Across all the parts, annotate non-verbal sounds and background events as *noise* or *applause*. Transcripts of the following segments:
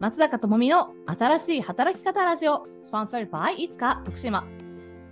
松坂智美の新しい働き方ラジオ、スポンサー by いつか徳島。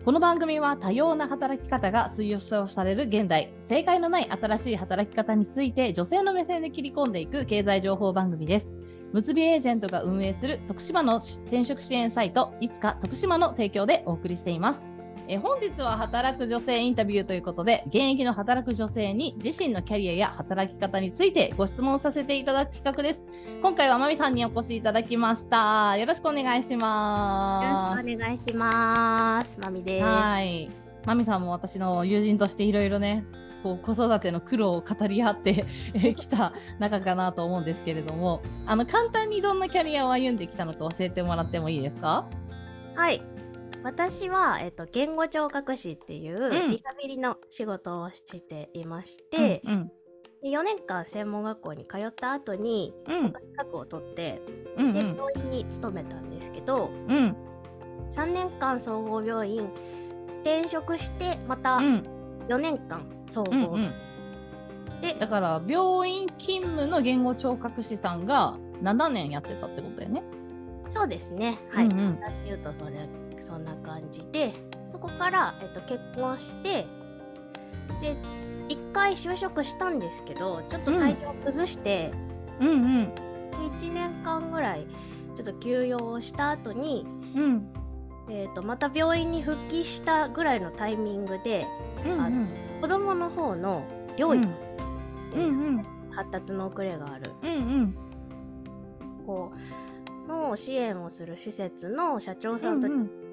この番組は多様な働き方が推奨される現代、正解のない新しい働き方について女性の目線で切り込んでいく経済情報番組です。むつびエージェントが運営する徳島の転職支援サイト、いつか徳島の提供でお送りしています。え本日は働く女性インタビューということで、現役の働く女性に自身のキャリアや働き方についてご質問させていただく企画です。今回はまみさんにお越しいただきました。よろしくお願いします。よろしくお願いします。まみです。はい。まみさんも私の友人としていろいろね、こう子育ての苦労を語り合って *laughs* きた仲かなと思うんですけれども、あの簡単にどんなキャリアを歩んできたのか教えてもらってもいいですか？はい。私は、えっと、言語聴覚士っていうリハビリの仕事をしていまして、うんうん。4年間専門学校に通った後に国家資格を取って、うん、で病院に勤めたんですけど、うん、3年間総合病院転職してまた4年間総合、うんうん、でだから病院勤務の言語聴覚士さんが7年やってたってことだよね。そうですね。はい、うんうん、言うとそれそんな感じでそこから、えっと、結婚してで1回就職したんですけどちょっと体調を崩して、うん、うんうん。1年間ぐらいちょっと休養をした後に、うん。えーと、また病院に復帰したぐらいのタイミングで、うんうん、あの子供の方の療育、うん。うん、発達の遅れがある、うんうん、こうの支援をする施設の社長さんと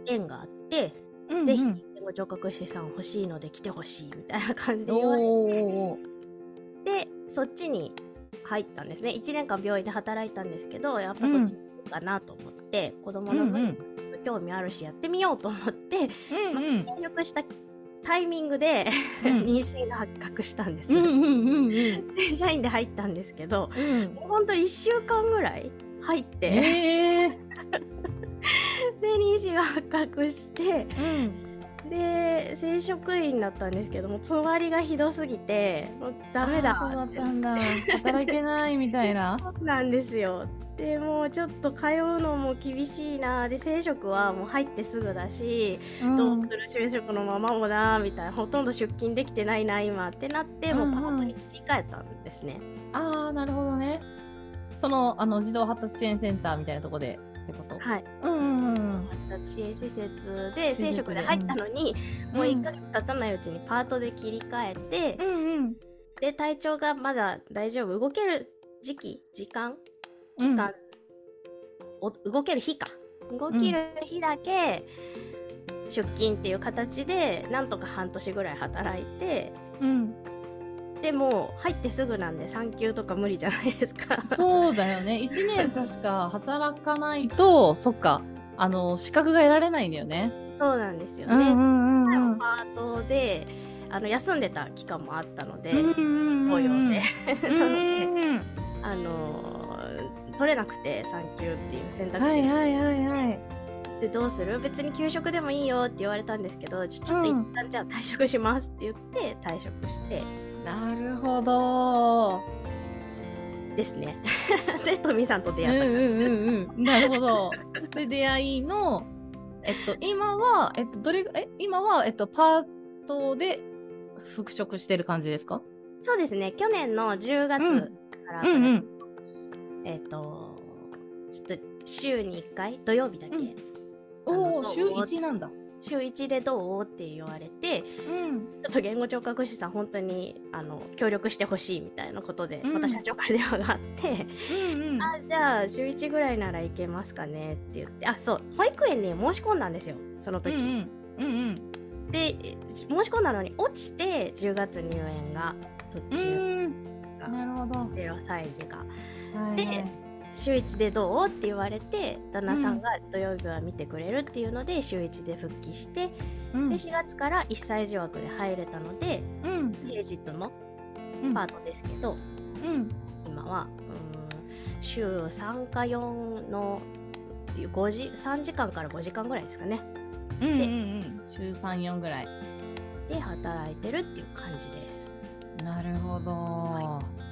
縁があって、うんうん、ぜひご聴覚士さん欲しいので来てほしいみたいな感じで言われてでそっちに入ったんですね。1年間病院で働いたんですけどやっぱそっちかなと思って、うん、子供の分興味あるしやってみようと思って、うんうん、転職したタイミングで、うん、*laughs* 妊娠が発覚したんです、社員で入ったんですけど、うん、ほんと1週間ぐらい入って、えー、*laughs* で妊娠が発覚して、うん、で正職員だったんですけどもつわりがひどすぎてもうダメだそうだったんだ。働けないみたいな。そうなんですよ。でもうちょっと通うのも厳しいな。で正職はもう入ってすぐだし、うん、どうする就職のままもなみたいなほとんど出勤できてないな今ってなって、うんうん、もうパートに切り替えたんですね。ああなるほどね。そのあの児童発達支援センターみたいなところでってこと？はい。う支援施設で正職で。入ったのに、うん、もう1ヶ月経たないうちにパートで切り替えて、うんうん、で体調がまだ大丈夫。動ける時期時間？期間、うん、動ける日か。動ける日だけ出勤っていう形でなんとか半年ぐらい働いて、うん、でも入ってすぐなんで産休とか無理じゃないですか。そうだよね。1年確か働かないとそっかあの資格が得られないんだよね。そうなんですよね、うんうんうん、パートであの休んでた期間もあったので、雇用で。なのであの取れなくて産休っていう選択肢が、はいはいはいはい。でどうする？別に給食でもいいよって言われたんですけどちょっと一旦じゃあ退職しますって言って退職して、なるほど。ですね。*laughs* で、トミさんと出会った感じです。うんうんうん、なるほど。で、出会いの、えっと、今は、えっと、どれ、え、今は、えっと、パートで復職してる感じですか？そうですね。去年の10月からうんうん、えっと、ちょっと週に1回、土曜日だけ。うん、おお、週1なんだ。週1でどう？って言われて、うん、ちょっと言語聴覚士さん本当にあの協力してほしいみたいなことで、うん、また社長から電話があってうん、あじゃあ週1ぐらいなら行けますかねって言ってあそう保育園に申し込んだんですよその時。うんうん。うんうん、で申し込んだのに落ちて10月入園が途中が、なるほど。0歳児が。はい、で週1でどうって言われて旦那さんが土曜日は見てくれるっていうので、週1で復帰して、うん、で4月から1歳児枠で入れたので、うん、平日もパートですけど、うん、今はうん週3か4の5時3時間から5時間ぐらいですかね。うんうんうん、週34ぐらい。で働いてるっていう感じです。なるほど。はい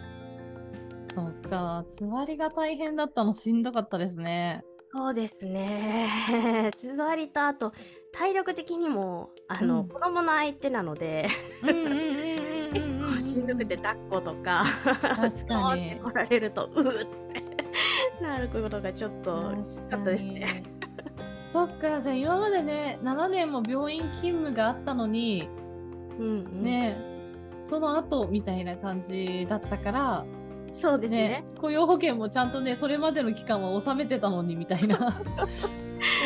そっか、つわりが大変だったのしんどかったですね。そうですね。*laughs* つわりとあと体力的にもあの、うん子供の相手なのでうんうんうんうんうん結構しんどくて抱っことか確かに来られるとうーって *laughs* なることがちょっと確かったですね。*laughs* そっか、じゃあ今までね、7年も病院勤務があったのに、うんうんね、その後みたいな感じだったから、そうですねね、雇用保険もちゃんとね、それまでの期間は納めてたのにみたいな。*laughs*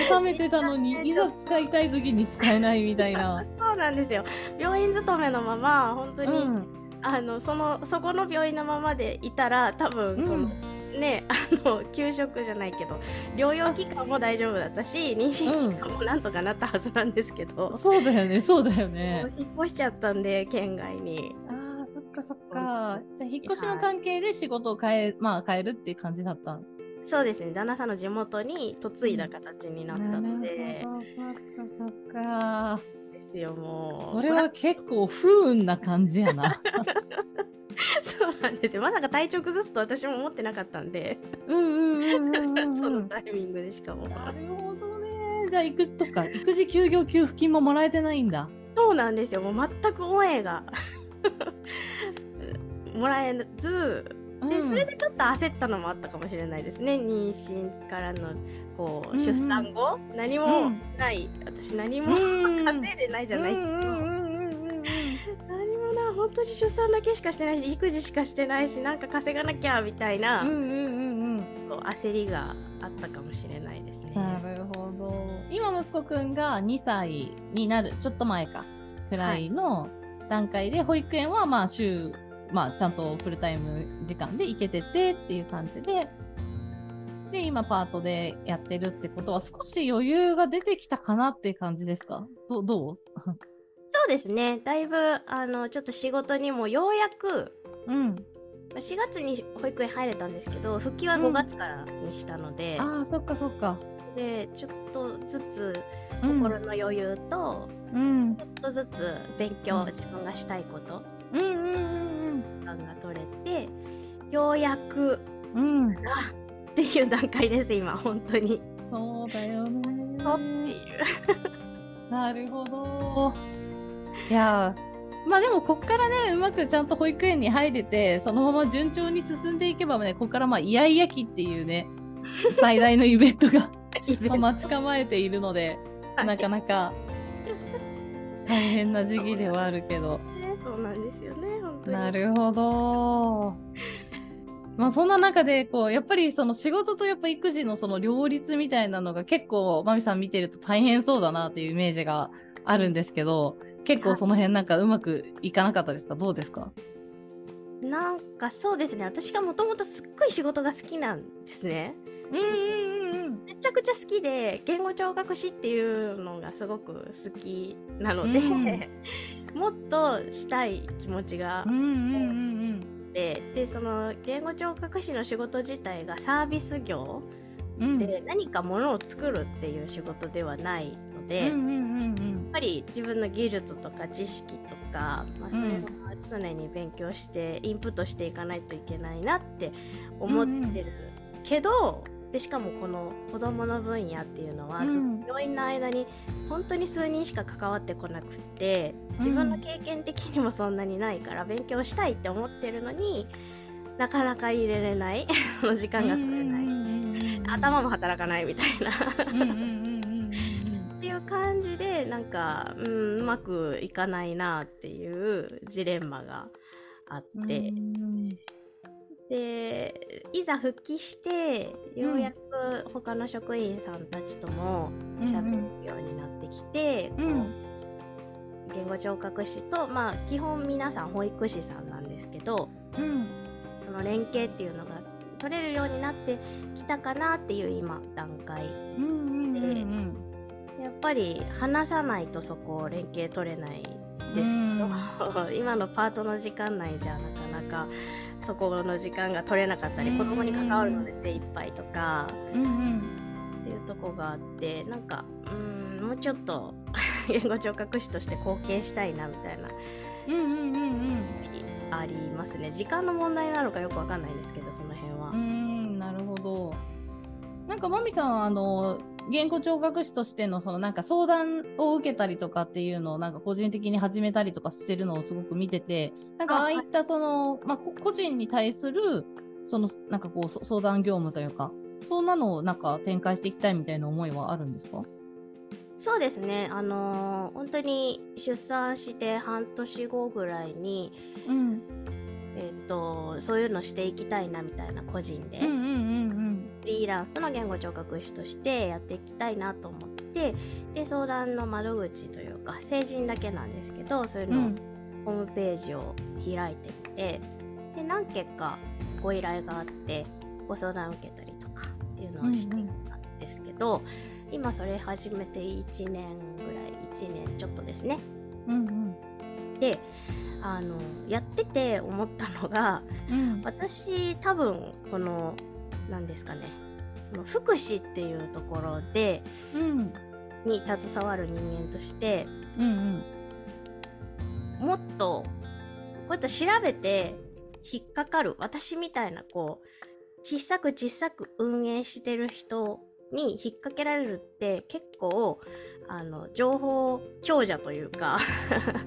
納めてたのに、いざ使いたい時に使えないみたいな。そうなんですよ病院勤めのまま本当に、うん。あのそのそこの病院のままでいたら多分その、ねあの給食じゃないけど療養期間も大丈夫だったし妊娠期間もなんとかなったはずなんですけど、そうだよね、そうだよね。引っ越しちゃったんで県外にかそっか。じゃあ、引っ越しの関係で仕事を変え、まあ変えるっていう感じだった。んそうですね。旦那さんの地元に嫁いだ形になったので、そっかそっか。ですよもう。それは結構不運な感じやな。*laughs* *laughs* そうなんですよ。まさか体調崩すと私も思ってなかったんで、うんうんうんうんうんそうん。のタイミングでしかも。なるほどね。じゃあ、育とか、育児休業給付金ももらえてないんだ。そうなんですよ。もう全く恩恵がもらえずで、うん。それでちょっと焦ったのもあったかもしれないですね。妊娠からのこう、うんうん。出産後何もない、私何もうん稼いでないじゃない。けど、うんうんうんうんうん。何もな本当に出産だけしかしてないし育児しかしてないしなんか稼がなきゃみたいな、うんうんうんうん。こう焦りがあったかもしれないですね。なるほど。今息子くんが2歳になる、ちょっと前か、くらいの段階で、保育園はまあ週、まあちゃんとフルタイム時間で行けててっていう感じで、で、今パートでやってるってことは少し余裕が出てきたかなっていう感じですか？どどう？*laughs* そうですね。だいぶあのちょっと仕事にもようやくうん。まあ4月に保育園入れたんですけど復帰はうん。5月からにしたので、ああ、そっかそっか。でちょっとずつうん。心の余裕と、うん。ちょっとずつ勉強、うん。自分がしたいこと。うんうんうん。時間が取れてようやくうん。うん。っていう段階です今本当に。そうだよね。っていう。なるほど。いやーまあでもこっからねうまくちゃんと保育園に入れてそのまま順調に進んでいけばねこっからまあイヤイヤ期っていうね *laughs* 最大のイベントが待ち構えているのではいなかなか大変な時期ではあるけど。うなんですよね本当に。なるほど。*laughs* まあそんな中でこうやっぱりその仕事とやっぱ育児のその両立みたいなのが結構まみさん見てると大変そうだなっていうイメージがあるんですけど結構その辺なんかうまくいかなかったですか？どうですか？なんかそうですね私がもともとすっごい仕事が好きなんですね。うんうん。めちゃくちゃ好きで言語聴覚士っていうのがすごく好きなので、うん。*laughs* もっとしたい気持ちがうんうんうんででその言語聴覚士の仕事自体がサービス業。で何かものを作るっていう仕事ではないので、やっぱり自分の技術とか知識とか、まあ、そういうのは常に勉強してインプットしていかないといけないなって思ってるけど、でしかもこの子どもの分野っていうのは、うん。ずっと病院の間に本当に数人しか関わってこなくって自分の経験的にもそんなにないから勉強したいって思ってるのになかなか入れれない。*laughs* 時間が取れない、頭も働かないみたいな。うんうんうんうんうん。っていう感じでなんか、うん、うまくいかないなっていうジレンマがあって、うんでいざ復帰してようやく他の職員さんたちとも喋るようになってきて、うん。こう言語聴覚士とまあ基本皆さん保育士さんなんですけどうん。その連携っていうのが取れるようになってきたかなっていう今段階。うんうんうんうん。やっぱり話さないとそこを連携取れないですけど、*laughs* 今のパートの時間内じゃなかなかそこの時間が取れなかったり、うん。子供に関わるので精一杯とか。うんうん。っていうとこがあってなんかうんもうちょっと言語聴覚士として貢献したいなみたいな。うんうんうんうん。ありますね。時間の問題なのかよくわかんないんですけどその辺は。うんなるほど。なんかまみさんはあの言語聴覚士としてのそのなんか相談を受けたりとかっていうのをなんか個人的に始めたりとかしてるのをすごく見ててなんかああいったその、まあ、個人に対するそのなんかこう相談業務というかそんなのをなんか展開していきたいみたいな思いはあるんですか？そうですね。あのー、本当に出産して半年後ぐらいに、うん、えっ、ー、とそういうのしていきたいなみたいな個人で、うんうんうんうん、フリーランスの言語聴覚士としてやっていきたいなと思ってで相談の窓口というか成人だけなんですけどそういうの、ホームページを開いてみてで何件かご依頼があってご相談を受けたりとかっていうのをしていたんですけど、うんうん、今それ始めて1年ぐらい1年ちょっとですね。うんうん、であのやってて思ったのが、うん、私多分この何ですかね。福祉っていうところで、うん、に携わる人間として、うんうん、もっとこうやって調べて引っかかる私みたいなこう小さく小さく運営してる人に引っ掛けられるって結構あの情報強者というか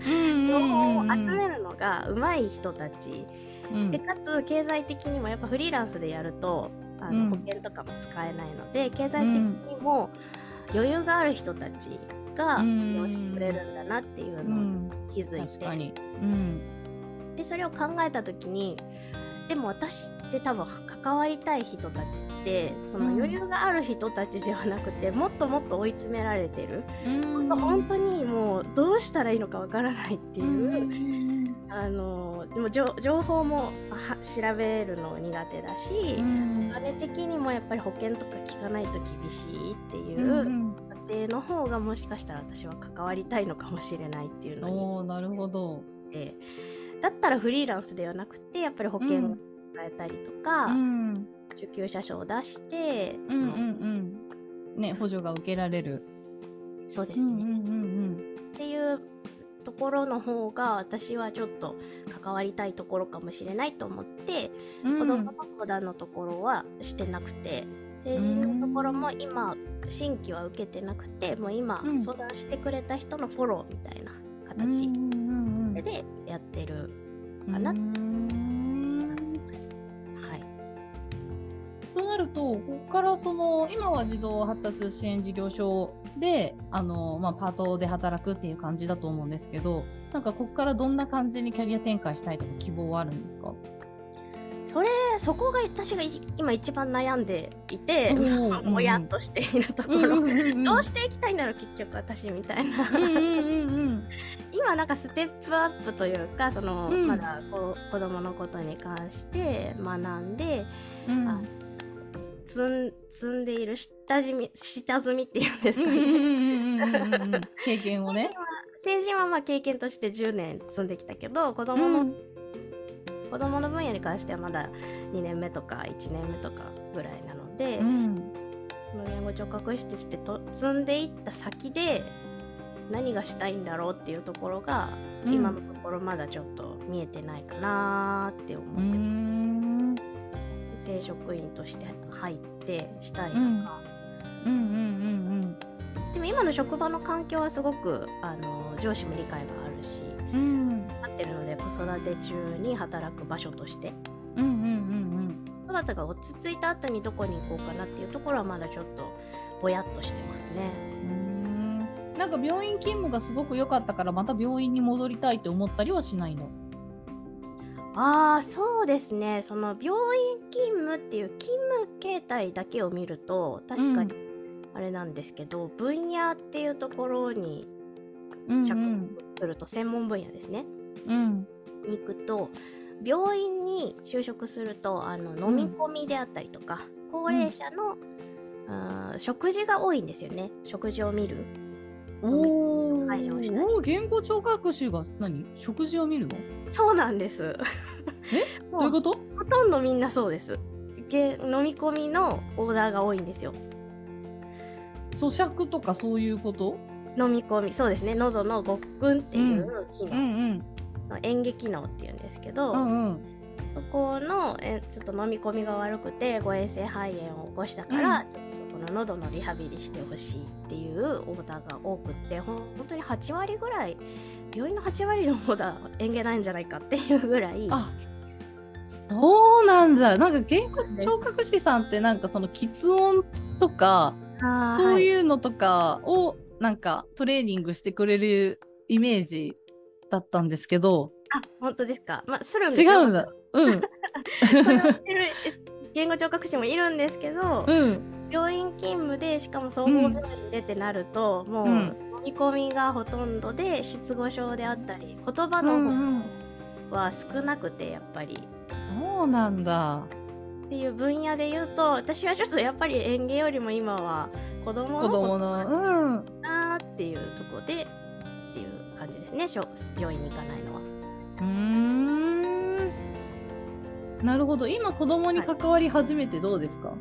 情報を集めるのが上手い人たち、うん、でかつ経済的にもやっぱフリーランスでやるとあの、うん、保険とかも使えないので経済的にも余裕がある人たちが利用してくれるんだなっていうのを気づいて、うん、でそれを考えた時にでも私って多分関わりたい人たちってその余裕がある人たちではなくて、うん、もっともっと追い詰められてる、うん、本当にもうどうしたらいいのかわからないっていう、うん、あのでも情報も調べるの苦手だし、うん、あれ的にもやっぱり保険とか聞かないと厳しいっていう家庭の方がもしかしたら私は関わりたいのかもしれないっていうのになるほど。でだったらフリーランスではなくてやっぱり保険を使えたりとか、うん、受給者証を出してうんうんうん、ね、補助が受けられる。そうですね、うんうんうんうん、っていうところの方が私はちょっと関わりたいところかもしれないと思って、うん、子供の相談のところはしてなくて成人のところも今新規は受けてなくてもう今相談してくれた人のフォローみたいな形でやってるかなって思います。はい、となるとここからその今は児童発達支援事業所であの、まあ、パートで働くっていう感じだと思うんですけどなんかここからどんな感じにキャリア展開したいとか希望はあるんですか？それそこが私が今一番悩んでいてもやっとしているところ、どうしていきたいんだろう結局私みたいな。今なんかステップアップというかその、うん、まだこ子供のことに関して学んで、うん、あ積ん積んでいる下積み下積みっていうんですかね。経験をね。成人はまあ経験として10年積んできたけど子供の、うん。子どもの分野に関してはまだ2年目とか1年目とかぐらいなので、うん、この言語聴覚士としてと積んでいった先で何がしたいんだろうっていうところが、うん、今のところまだちょっと見えてないかなって思ってます。正職員として入ってしたいのか。うんうんうんうんでも今の職場の環境はすごくあの上司も理解があるし、うん、ってるので子育て中に働く場所として。うんうんうんうん、育てが落ち着いた後にどこに行こうかなっていうところはまだちょっとぼやっとしてますね。うんなんか病院勤務がすごく良かったからまた病院に戻りたいって思ったりはしないの？ああそうですね。その病院勤務っていう勤務形態だけを見ると確かにあれなんですけど、うん、分野っていうところに着目すると専門分野ですね。うん、に行くと病院に就職するとあの飲み込みであったりとか、うん、高齢者の、うん、食事が多いんですよね。食事を見る。おお言語聴覚士が何？食事を見るの？そうなんです。え？*laughs* どういうこと？ほとんどみんなそうです。飲み込みのオーダーが多いんですよ。咀嚼とかそういうこと？飲み込みそうですね。喉のごっくんっていう機能、うんうん。演劇能っていうんですけど、うんうんそこのえちょっと飲み込みが悪くて誤嚥性肺炎を起こしたから、ちょっとそこの喉のリハビリしてほしいっていうオーダーが多くってほん本当に8割ぐらい病院の8割のオーダー演芸ないんじゃないかっていうぐらいあそうなんだ。なんか言語聴覚士さんってなんかその喫音とかそうういうのとかをなんかトレーニングしてくれるイメージだったんですけど。あ本当ですか。まあするんです違ようんだうん。*laughs* それをしてる言語聴覚士もいるんですけど、うん。病院勤務でしかも総合病院でってなると、もううん。飲み込みがほとんどで失語症であったり言葉うの方は少なくてやっぱり。そうなんだ。っていう分野で言うと私はちょっとやっぱり園芸よりも今は子供の子供のうんなっていうところでっていう感じですね病院に行かないのは。うーんなるほど。今子供に関わり始めてどうですか、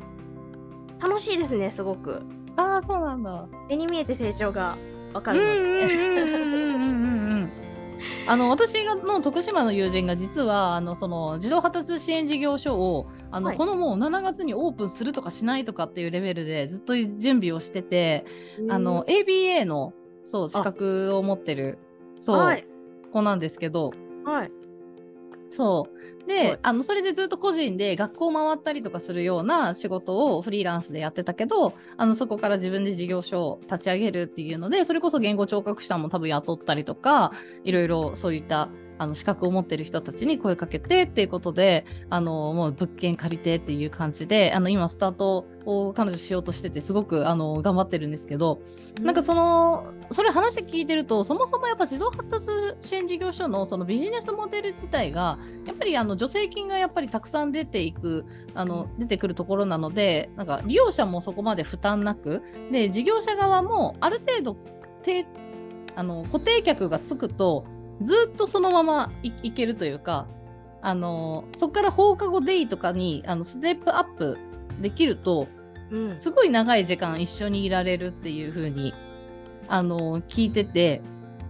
楽しいですねすごく。ああそうなんだ。目に見えて成長がわかうんるので、うんうんうんうんうんうん。*laughs* あの私がの徳島の友人が実はあのその児童発達支援事業所をあの、はい。このもう7月にオープンするとかしないとかっていうレベルでずっと準備をしてて、あの ABA のそう資格を持ってるそう、はい。子なんですけどはいそう。で、はいあの、それでずっと個人で学校回ったりとかするような仕事をフリーランスでやってたけど、あの、そこから自分で事業所を立ち上げるっていうので、それこそ言語聴覚士さんも多分雇ったりとか、いろいろそういった、あの資格を持ってる人たちに声かけてっていうことで、あの、もう物件借りてっていう感じで、あの、今スタートを彼女しようとしてて、すごく、あの、頑張ってるんですけど、なんかその、それ話聞いてると、そもそもやっぱ児童発達支援事業所のそのビジネスモデル自体が、やっぱりあの助成金がやっぱりたくさん出ていく、あの出てくるところなので、なんか利用者もそこまで負担なく、で、事業者側もある程度定あの固定客がつくと、ずっとそのままいいけるというか、あのそこから放課後デイとかにあのステップアップできると、うん。すごい長い時間一緒にいられるっていう風にあの聞いてて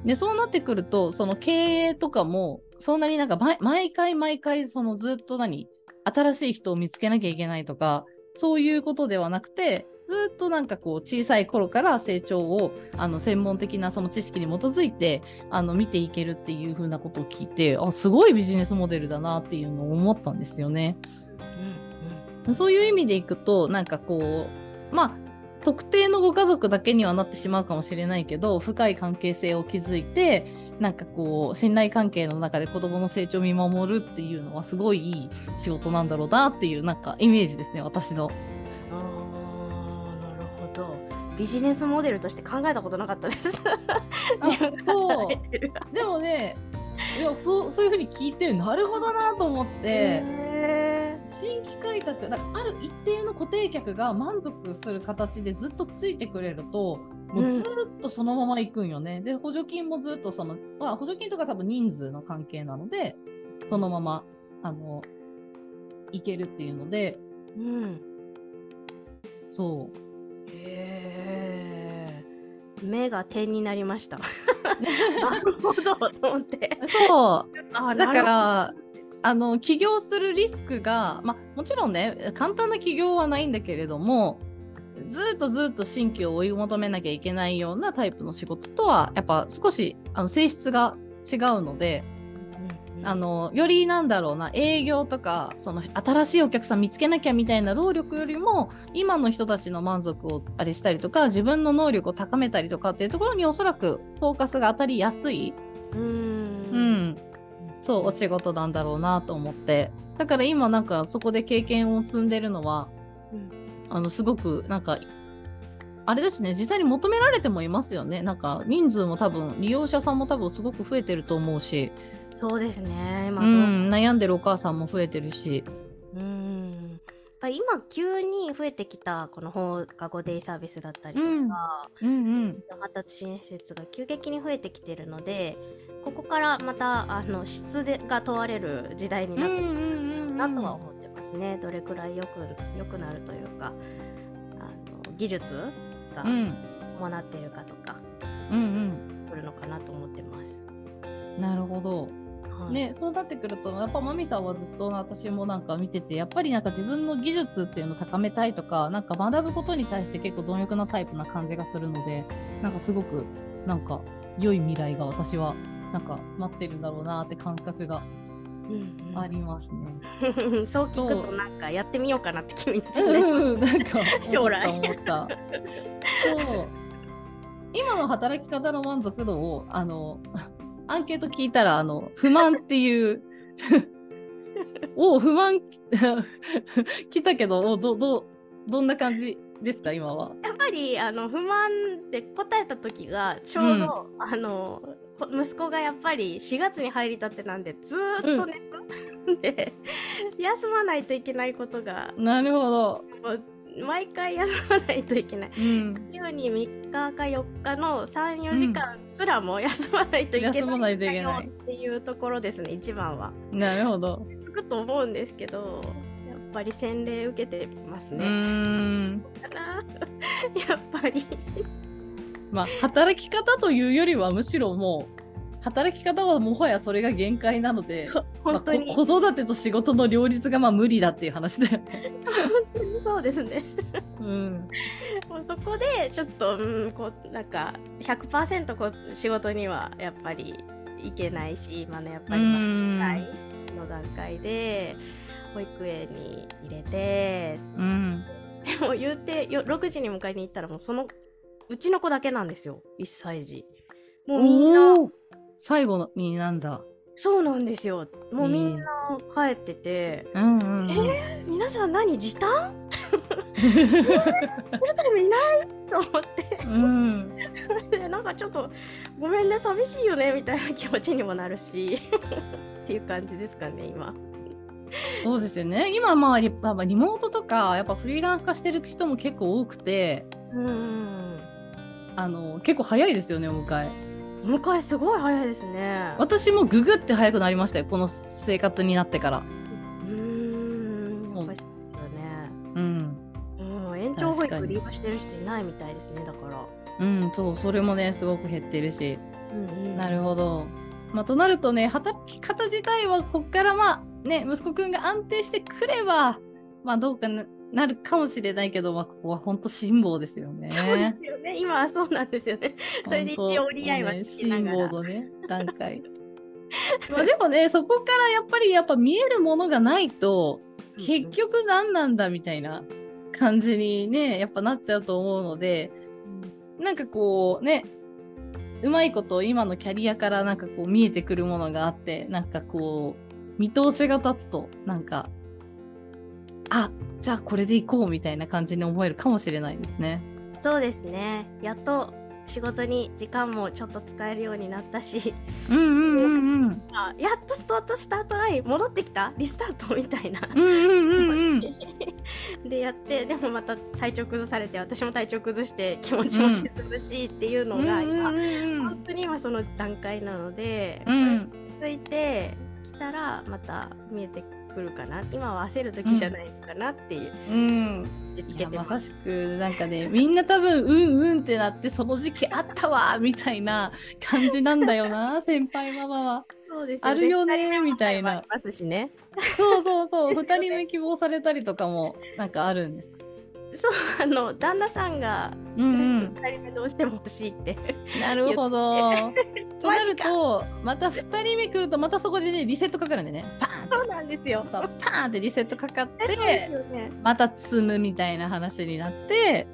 でそうなってくるとその経営とかもそんなになんか毎毎回毎回そのずっと何新しい人を見つけなきゃいけないとかそういうことではなくてずっとなんかこう小さい頃から成長をあの専門的なその知識に基づいてあの見ていけるっていう風なことを聞いてあすごいビジネスモデルだなっていうのを思ったんですよね。うんそういう意味でいくと、なんかこう、まあ、特定のご家族だけにはなってしまうかもしれないけど、深い関係性を築いて、なんかこう、信頼関係の中で子供の成長を見守るっていうのは、すごいいい仕事なんだろうなっていう、なんかイメージですね、私の。ビジネスモデルとして考えたことなかったです。そう。でもね、いやそうそういうふうに聞いて、なるほどなと思って、へ新規開拓だある一定の固定客が満足する形でずっとついてくれるともうずっとそのまま行くんよね。で補助金もずっとその、まあ、補助金とか多分人数の関係なのでそのままあのいけるっていうので。ーうん。そうへー。目が点になりました。*laughs* なるほどと思って。そう。あだからあの起業するリスクが、まあ、もちろんね簡単な起業はないんだけれどもずっとずっと新規を追い求めなきゃいけないようなタイプの仕事とはやっぱ少しあの性質が違うのであのよりなんだろうな営業とかその新しいお客さん見つけなきゃみたいな労力よりも今の人たちの満足をあれしたりとか自分の能力を高めたりとかっていうところにおそらくフォーカスが当たりやすい、うん。うん、そうお仕事なんだろうなと思って。だから今なんかそこで経験を積んでるのは、うん。あのすごくなんかあれですね実際に求められてもいますよね。なんか人数も多分利用者さんも多分すごく増えてると思うし、そうですね今うん、悩んでるお母さんも増えてるし。うん。やっぱり今急に増えてきたこの放課後デイサービスだったりとか、うん。うんうん。発達支援施設が急激に増えてきてるのでここからまたあの質でが問われる時代になってくるなとは思ってますね、どれくらいよく良くなるというかあの技術がうん。伴っているかとかうん来るのかなと思ってます。うんなるほどね、そうなってくるとやっぱマミさんはずっと私もなんか見ててやっぱりなんか自分の技術っていうのを高めたいとかなんか学ぶことに対して結構貪欲なタイプな感じがするのでなんかすごくなんか良い未来が私はなんか待ってるんだろうなって感覚がありますね。うんうん、そう聞くとなんかやってみようかなって気持ちうん、なんか将 *laughs* 来思った。そう。今の働き方の満足度をあのアンケート聞いたらあの不満っていう *laughs* お不満 *laughs* 来たけどどどどんな感じですか今は？やっぱりあの不満って答えた時がちょうど、うん、あの息子がやっぱり4月に入りたってなんでずっとね、うん、*laughs* で休まないといけないことがなるほど毎回休まないといけない、うん、週に3日か4日の34時間すらも休まないといけない,、っていうところですね一番は。なるほど。つくと思うんですけどやっぱり洗礼受けてますね。*laughs* やっぱりまあ働き方というよりはむしろもう働き方はもはやそれが限界なので *laughs* 本当に、まあ、子育てと仕事の両立がまあ無理だっていう話だよね。本当にそうですね。うん、もうそこでちょっと、うん、こうなんか100%こう仕事にはやっぱりいけないし今のやっぱりの段階で保育園に入れて、うん、でも言うて6時に迎えに行ったらもうそのうちの子だけなんですよ1歳児。もうみんな最後になんだ？そうなんですよ。もうみんな帰ってて、えー、うんうん、えー、皆さん何時短？*laughs* フルタイムいない？と思って、うん、*laughs* でなんかちょっとごめんね寂しいよねみたいな気持ちにもなるし。っていう感じですかね今。そうですよね。今まあリまあリモートとかやっぱフリーランス化してる人も結構多くて、うん、あの結構早いですよねお迎え。迎えすごい早いですね。私もググって早くなりましたよこの生活になってから。うんやっぱりそうですよね。うん、うん、延長保育利用してる人いないみたいですねだから。うんそうそれもねすごく減ってるし、うんうん、なるほど。まあ、となるとね働き方自体はこっからまあね息子くんが安定してくればまあどうかななるかもしれないけど、まあ、ここは本当辛抱ですよね。そうですよね。今はそうなんですよね。それで一応折り合いはつ辛抱のね、段階。*laughs* まあでもね、そこからやっぱりやっぱ見えるものがないと、結局何なんだみたいな感じにね、やっぱなっちゃうと思うので、なんかこうね、うまいこと今のキャリアからなんかこう見えてくるものがあって、なんかこう、見通しが立つと、なんかあじゃあこれでいこうみたいな感じに思えるかもしれないですね。そうですね。やっと仕事に時間もちょっと使えるようになったし、うんうんうんうん、やっとスタートスタートライン戻ってきた？リスタートみたいな、うんうんうんうん、*laughs* でやってでもまた体調崩されて私も体調崩して気持ちも沈むしっていうのが今、うんうんうん、本当に今その段階なので、うん、続いてきたらまた見えてくくるかな今は焦る時じゃないのかなっていう、うん、けてまさしくなんかね *laughs* みんな多分うんうんってなってその時期あったわみたいな感じなんだよな *laughs* 先輩ママは。そうですあるよねみたいな。ますしね。そうそうそう。*laughs* 2人目希望されたりとかもなんかあるんですそうあの旦那さんが、うんうん、2人目どうしても欲しいって。なるほど。そうなるとまた2人目来るとまたそこでねリセットかかるんでね。パーンそうなんですよ。そうパーンってリセットかかって、ね、また積むみたいな話になって。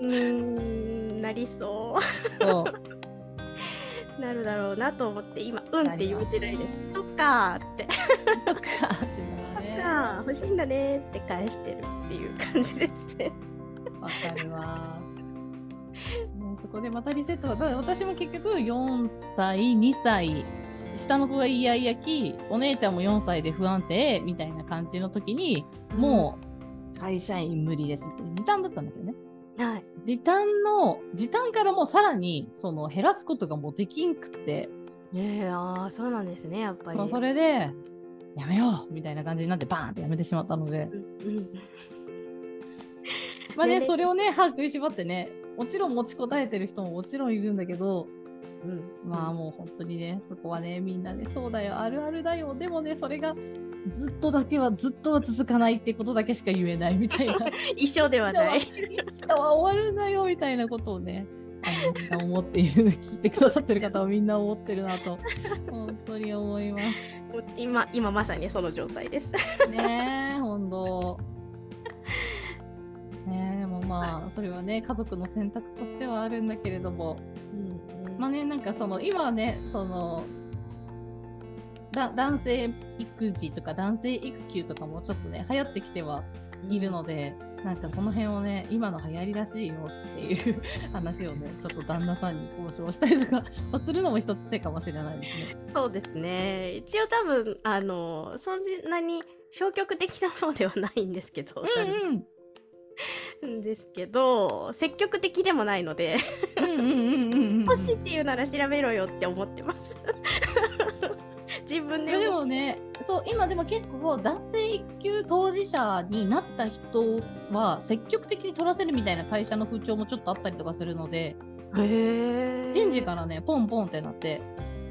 うん。なりそう。そう。*laughs* なるだろうなと思って今「うん」って言えてないです。そっかって。そっかって *laughs* か欲しいんだねって返してるっていう感じですね。わかるわ。ね、そこでまたリセットだ私も結局4歳2歳下の子がイヤイヤ期お姉ちゃんも4歳で不安定みたいな感じの時に、もう会社員無理ですって時短だったんだけどね。はい、時短の時短からもさらにその減らすことがもうできんくて。えー、あそうなんですねやっぱり。それでやめようみたいな感じになってバーンってやめてしまったので、まあねそれをね歯食いしばってねもちろん持ちこたえてる人ももちろんいるんだけどうん、まあもう本当にね、そこはね、みんなね、そうだよ、あるあるだよ。でもね、それがずっとだけは、ずっとは続かないってことだけしか言えないみたいな。*laughs* 一緒ではない。いつかは終わるんだよみたいなことをね、みんな思っている、聞いてくださってる方はみんな思ってるなと、本当に思います。*laughs* 今、今まさにその状態です。ねえ、本当。まあ、それはね、家族の選択としてはあるんだけれども、うん、まあね、なんかその、今はね、その、だ男性育児とか男性育休とかもちょっとね流行ってきてはいるので、うん、なんかその辺をね今の流行りらしいよっていう話をね *laughs* ちょっと旦那さんに交渉したりとか *laughs* するのも一つ手かもしれないですね。そうですね。一応多分あのそんなに消極的なものではないんですけど、うんうん、ですけど積極的でもないので欲しいっていうなら調べろよって思ってます。*laughs* 自分ででもねそう今でも結構男性育休当事者になった人は積極的に取らせるみたいな会社の風潮もちょっとあったりとかするので人事からねポンポンってなって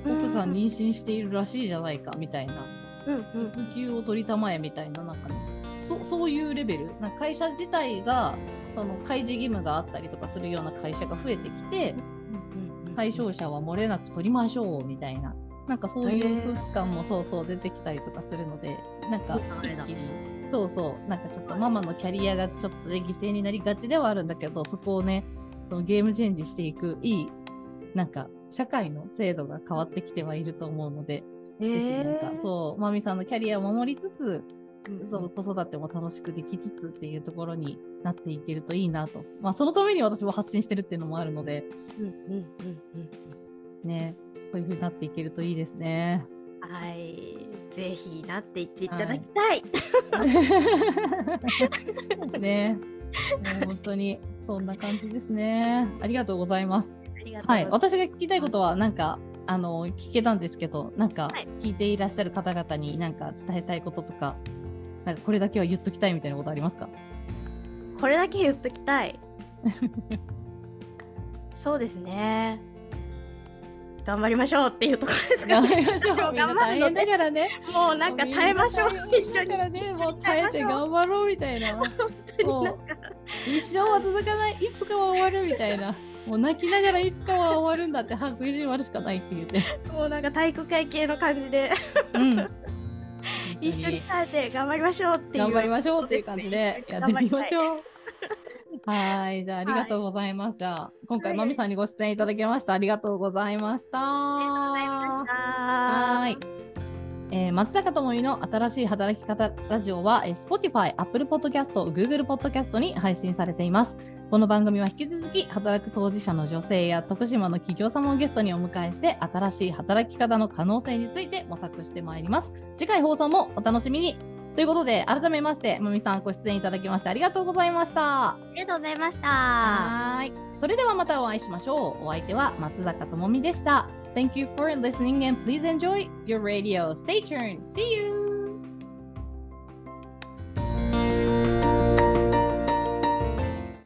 奥さん妊娠しているらしいじゃないかみたいな、うんうん、育休を取りたまえみたいななんかねそそういうレベル。な会社自体がその開示義務があったりとかするような会社が増えてきて、対象者は漏れなく取りましょうみたいな。なんかそういう空気感もそうそう出てきたりとかするので、なんか一気に、そうそう、なんかちょっとママのキャリアがちょっとね、犠牲になりがちではあるんだけど、そこをね、そのゲームチェンジしていく、いい、なんか社会の制度が変わってきてはいると思うので、えー、ぜひなんかそう、まみさんのキャリアを守りつつ、その子育ても楽しくできつつっていうところになっていけるといいなと。まあそのために私も発信してるっていうのもあるので、うんうんうんうん、ね、そういう風になっていけるといいですね。はい、ぜひなっていっていただきたい。はい、*laughs* ね、もう本当にそんな感じですね。ありがとうございます。はい、私が聞きたいことはなんかあの聞けたんですけど、なんか聞いていらっしゃる方々になんか伝えたいこととか、なんかこれだけは言っときたいみたいなことありますか？これだけ言っときたい。*laughs* そうですね。頑張りましょうっていうところですかね。頑張りましょう。*laughs* 頑張るのだからね。もうなんか耐えましょう。一緒に。からね、もう耐えて頑張ろうみたいな。もう一生は続かない、いつかは終わるみたいな。もう泣きながらいつかは終わるんだって白衣人割るしかないって言って。*laughs* もうなんか体育会系の感じで。うん。一緒に耐えて頑張りましょうっていう。頑張りましょうっていう感じでやってみましょう。*laughs* はい。じゃあ、ありがとうございます。はい、今回、まみさんにご出演いただきました。ありがとうございました。ありがとうございました。はい。えー、松坂智美の新しい働き方ラジオは、えー、Spotify、Apple Podcast、Google Podcast に配信されています。この番組は引き続き働く当事者の女性や徳島の企業様をゲストにお迎えして新しい働き方の可能性について模索してまいります。次回放送もお楽しみに。ということで、改めまして、まみさんご出演いただきましてありがとうございました。ありがとうございました。はい。それではまたお会いしましょう。お相手は松坂智美でした。Thank you for listening and please enjoy your radio. Stay tuned. See you!